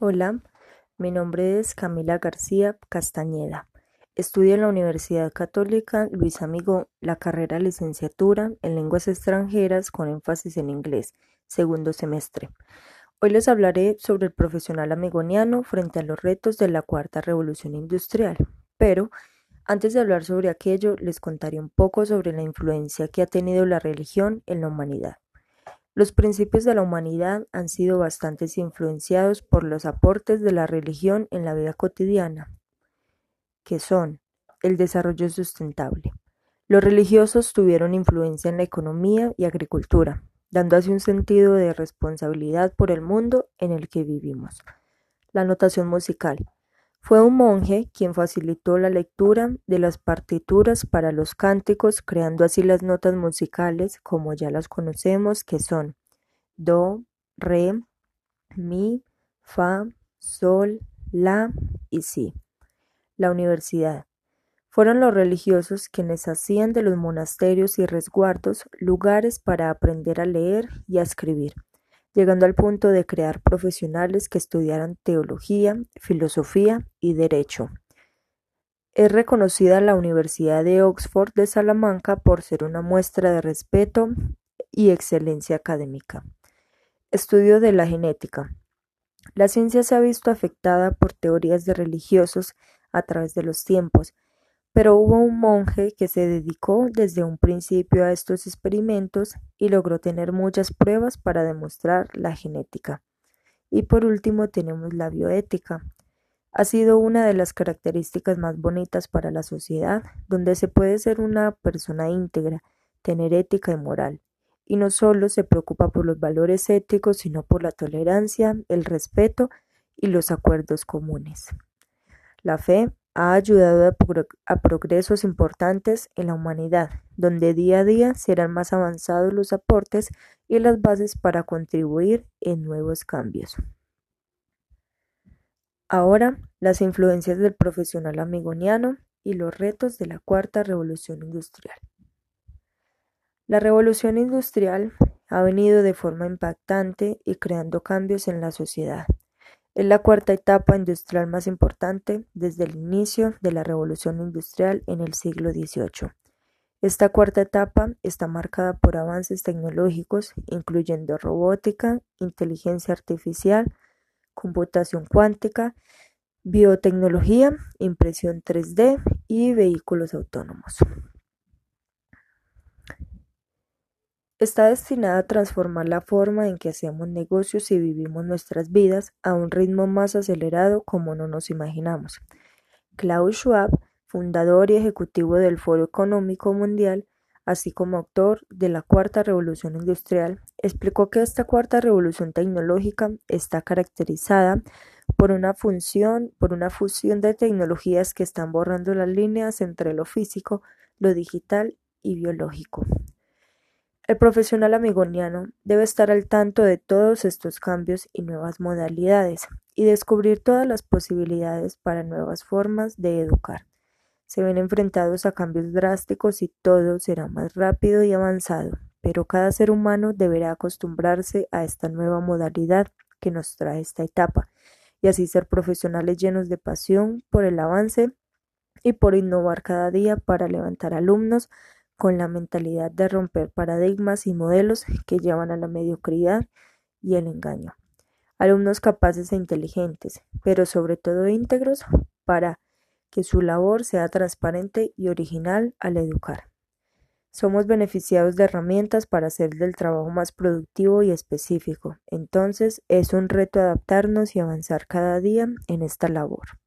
Hola, mi nombre es Camila García Castañeda. Estudio en la Universidad Católica Luis Amigo la carrera licenciatura en lenguas extranjeras con énfasis en inglés, segundo semestre. Hoy les hablaré sobre el profesional amigoniano frente a los retos de la cuarta revolución industrial, pero antes de hablar sobre aquello les contaré un poco sobre la influencia que ha tenido la religión en la humanidad. Los principios de la humanidad han sido bastante influenciados por los aportes de la religión en la vida cotidiana, que son el desarrollo sustentable. Los religiosos tuvieron influencia en la economía y agricultura, dando así un sentido de responsabilidad por el mundo en el que vivimos. La notación musical. Fue un monje quien facilitó la lectura de las partituras para los cánticos, creando así las notas musicales como ya las conocemos, que son do, re, mi, fa, sol, la y si. La universidad. Fueron los religiosos quienes hacían de los monasterios y resguardos lugares para aprender a leer y a escribir llegando al punto de crear profesionales que estudiaran teología, filosofía y derecho. Es reconocida la Universidad de Oxford de Salamanca por ser una muestra de respeto y excelencia académica. Estudio de la genética. La ciencia se ha visto afectada por teorías de religiosos a través de los tiempos, pero hubo un monje que se dedicó desde un principio a estos experimentos y logró tener muchas pruebas para demostrar la genética. Y por último tenemos la bioética. Ha sido una de las características más bonitas para la sociedad, donde se puede ser una persona íntegra, tener ética y moral, y no solo se preocupa por los valores éticos, sino por la tolerancia, el respeto y los acuerdos comunes. La fe ha ayudado a, progresos importantes en la humanidad, donde día a día serán más avanzados los aportes y las bases para contribuir en nuevos cambios. Ahora, las influencias del profesional amigoniano y los retos de la cuarta revolución industrial. La revolución industrial ha venido de forma impactante y creando cambios en la sociedad es la cuarta etapa industrial más importante desde el inicio de la revolución industrial en el siglo XVIII. Esta cuarta etapa está marcada por avances tecnológicos, incluyendo robótica, inteligencia artificial, computación cuántica, biotecnología, impresión 3D y vehículos autónomos. Está destinada a transformar la forma en que hacemos negocios y vivimos nuestras vidas a un ritmo más acelerado como no nos imaginamos. Klaus Schwab, fundador y ejecutivo del Foro Económico Mundial, así como autor de la Cuarta Revolución Industrial, explicó que esta cuarta revolución tecnológica está caracterizada por una función, por una fusión de tecnologías que están borrando las líneas entre lo físico, lo digital y biológico. El profesional amigoniano debe estar al tanto de todos estos cambios y nuevas modalidades y descubrir todas las posibilidades para nuevas formas de educar. Se ven enfrentados a cambios drásticos y todo será más rápido y avanzado, pero cada ser humano deberá acostumbrarse a esta nueva modalidad que nos trae esta etapa y así ser profesionales llenos de pasión por el avance y por innovar cada día para levantar alumnos con la mentalidad de romper paradigmas y modelos que llevan a la mediocridad y el engaño. Alumnos capaces e inteligentes, pero sobre todo íntegros para que su labor sea transparente y original al educar. Somos beneficiados de herramientas para hacer del trabajo más productivo y específico. Entonces es un reto adaptarnos y avanzar cada día en esta labor.